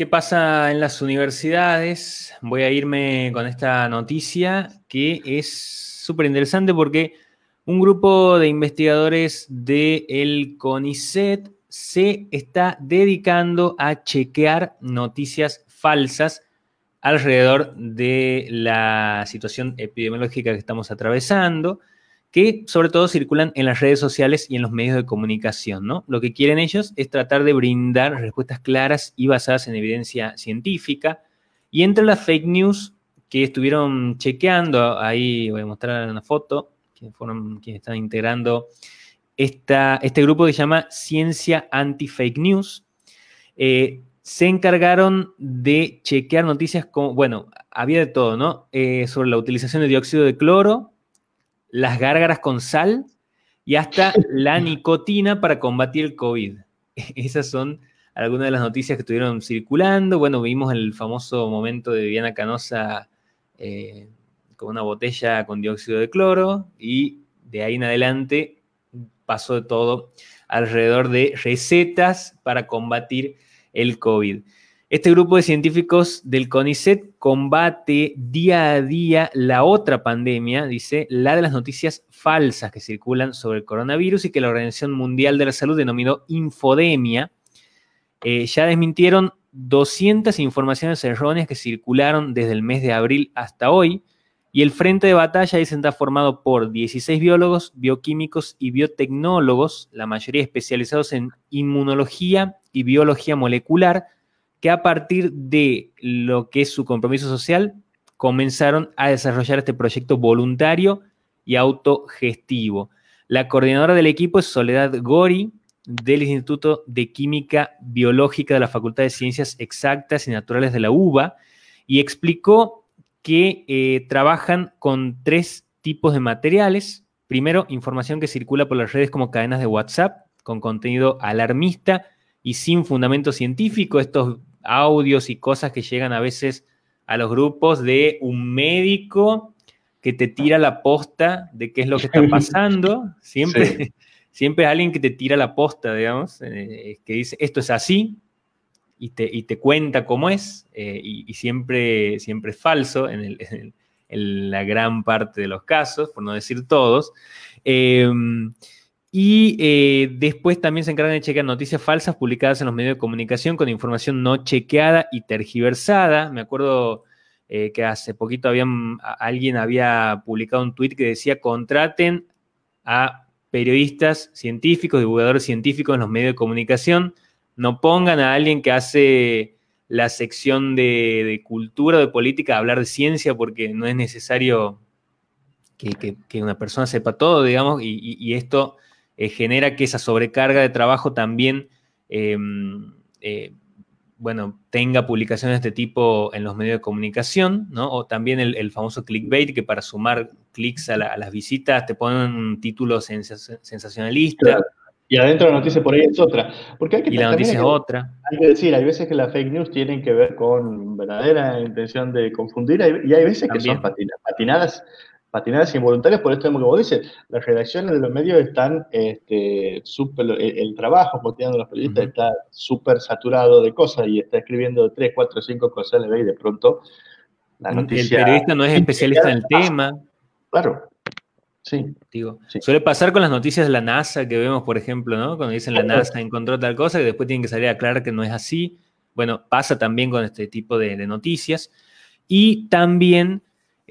¿Qué pasa en las universidades? Voy a irme con esta noticia que es súper interesante porque un grupo de investigadores del CONICET se está dedicando a chequear noticias falsas alrededor de la situación epidemiológica que estamos atravesando que sobre todo circulan en las redes sociales y en los medios de comunicación, ¿no? Lo que quieren ellos es tratar de brindar respuestas claras y basadas en evidencia científica. Y entre las fake news que estuvieron chequeando, ahí voy a mostrar una foto, que fueron quienes están integrando este grupo que se llama Ciencia Anti-Fake News, eh, se encargaron de chequear noticias como, bueno, había de todo, ¿no? Eh, sobre la utilización de dióxido de cloro, las gárgaras con sal y hasta la nicotina para combatir el COVID. Esas son algunas de las noticias que estuvieron circulando. Bueno, vimos el famoso momento de Viviana Canosa eh, con una botella con dióxido de cloro y de ahí en adelante pasó de todo alrededor de recetas para combatir el COVID. Este grupo de científicos del CONICET combate día a día la otra pandemia, dice, la de las noticias falsas que circulan sobre el coronavirus y que la Organización Mundial de la Salud denominó infodemia. Eh, ya desmintieron 200 informaciones erróneas que circularon desde el mes de abril hasta hoy. Y el frente de batalla dicen está formado por 16 biólogos, bioquímicos y biotecnólogos, la mayoría especializados en inmunología y biología molecular, que a partir de lo que es su compromiso social, comenzaron a desarrollar este proyecto voluntario y autogestivo. La coordinadora del equipo es Soledad Gori, del Instituto de Química Biológica de la Facultad de Ciencias Exactas y Naturales de la UBA, y explicó que eh, trabajan con tres tipos de materiales. Primero, información que circula por las redes como cadenas de WhatsApp, con contenido alarmista y sin fundamento científico. Estos audios y cosas que llegan a veces a los grupos de un médico que te tira la posta de qué es lo que está pasando. Siempre, siempre alguien que te tira la posta, digamos, eh, que dice esto es así y te, y te cuenta cómo es, eh, y, siempre, siempre es falso en, la gran parte de los casos, por no decir todos. Em, y eh, después también se encargan de chequear noticias falsas publicadas en los medios de comunicación con información no chequeada y tergiversada. Me acuerdo eh, que hace poquito habían, alguien había publicado un tuit que decía contraten a periodistas científicos, divulgadores científicos en los medios de comunicación. No pongan a alguien que hace la sección de, cultura o de política a hablar de ciencia porque no es necesario que, una persona sepa todo, digamos, y esto genera que esa sobrecarga de trabajo también, em, eh, bueno, tenga publicaciones de este tipo en los medios de comunicación, ¿no? O también el, famoso clickbait, que para sumar clics a, las visitas te ponen un título sensacionalista. Y adentro la noticia por ahí es otra. Porque hay que y la noticia es otra. Hay que decir, hay veces que las fake news tienen que ver con verdadera intención de confundir y hay veces que son patinadas patinadas involuntarias, por esto como vos dices, las redacciones de los medios están este, súper, el, trabajo cotidiano de los periodistas está súper saturado de cosas y está escribiendo tres, cuatro, cinco cosas, y de pronto la noticia... El periodista no es especialista en el tema. Claro, Sí. Digo, Suele pasar con las noticias de la NASA que vemos, por ejemplo, ¿no? Cuando dicen la NASA encontró tal cosa, que después tienen que salir a aclarar que no es así. Bueno, pasa también con este tipo de, de noticias. Y también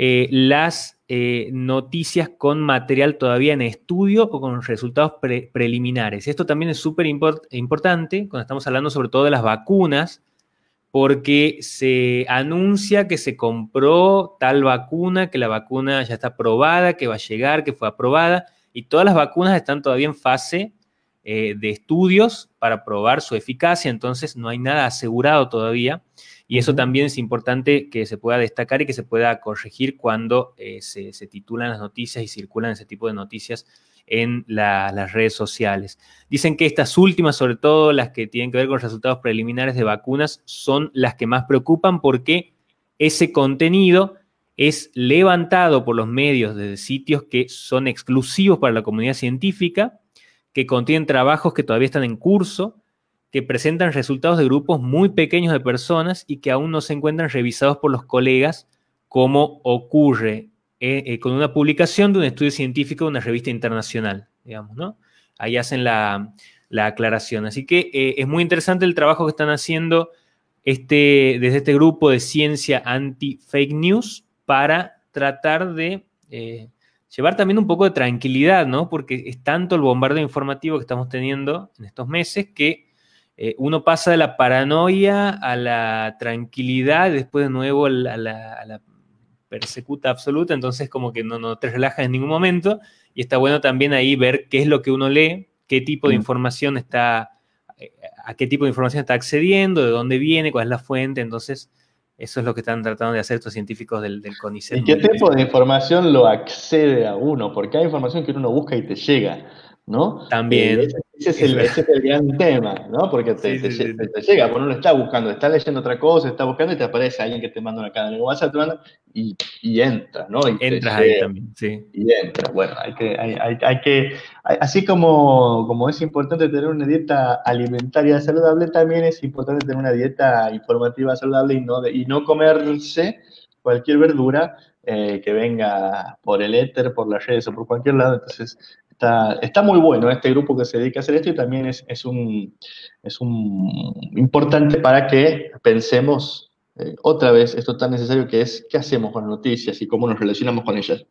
eh, las eh, noticias con material todavía en estudio o con resultados preliminares. Esto también es súper importante cuando estamos hablando sobre todo de las vacunas, porque se anuncia que se compró tal vacuna, que la vacuna ya está aprobada, que va a llegar, que fue aprobada, y todas las vacunas están todavía en fase eh, de estudios para probar su eficacia, entonces no hay nada asegurado todavía. Y eso también es importante que se pueda destacar y que se pueda corregir cuando eh, se, titulan las noticias y circulan ese tipo de noticias en las redes sociales. Dicen que estas últimas, sobre todo las que tienen que ver con resultados preliminares de vacunas, son las que más preocupan porque ese contenido es levantado por los medios de sitios que son exclusivos para la comunidad científica, que contienen trabajos que todavía están en curso que presentan resultados de grupos muy pequeños de personas y que aún no se encuentran revisados por los colegas, como ocurre eh, eh, con una publicación de un estudio científico de una revista internacional, digamos, ¿no? Ahí hacen la, aclaración. Así que eh, es muy interesante el trabajo que están haciendo este, desde este grupo de ciencia anti-fake news para tratar de llevar también un poco de tranquilidad, ¿no? Porque es tanto el bombardeo informativo que estamos teniendo en estos meses que eh, uno pasa de la paranoia a la tranquilidad, después de nuevo a la, persecuta absoluta, entonces como que no, no te relajas en ningún momento y está bueno también ahí ver qué es lo que uno lee, qué tipo de mm. información está, eh, a qué tipo de información está accediendo, de dónde viene, cuál es la fuente, entonces eso es lo que están tratando de hacer estos científicos del, del CONICET. ¿Y qué tipo de información lo accede a uno? Porque hay información que uno busca y te llega, ¿no? También. Eh, ese, es el, gran tema, ¿no? Porque te, llega, porque uno lo está buscando, está leyendo otra cosa, está buscando y te aparece alguien que te manda una cadena de WhatsApp y, y entra, ¿no? Y Entras ahí también, sí. Y entra. Bueno, hay que, hay, hay, hay que así como, como es importante tener una dieta alimentaria saludable, también es importante tener una dieta informativa saludable y no, y no comerse cualquier verdura eh, que venga por el éter, por las redes o por cualquier lado. Entonces, está, muy bueno este grupo que se dedica a hacer esto y también es, es, un, es un importante para que pensemos eh, otra vez esto tan necesario que es qué hacemos con las noticias y cómo nos relacionamos con ellas.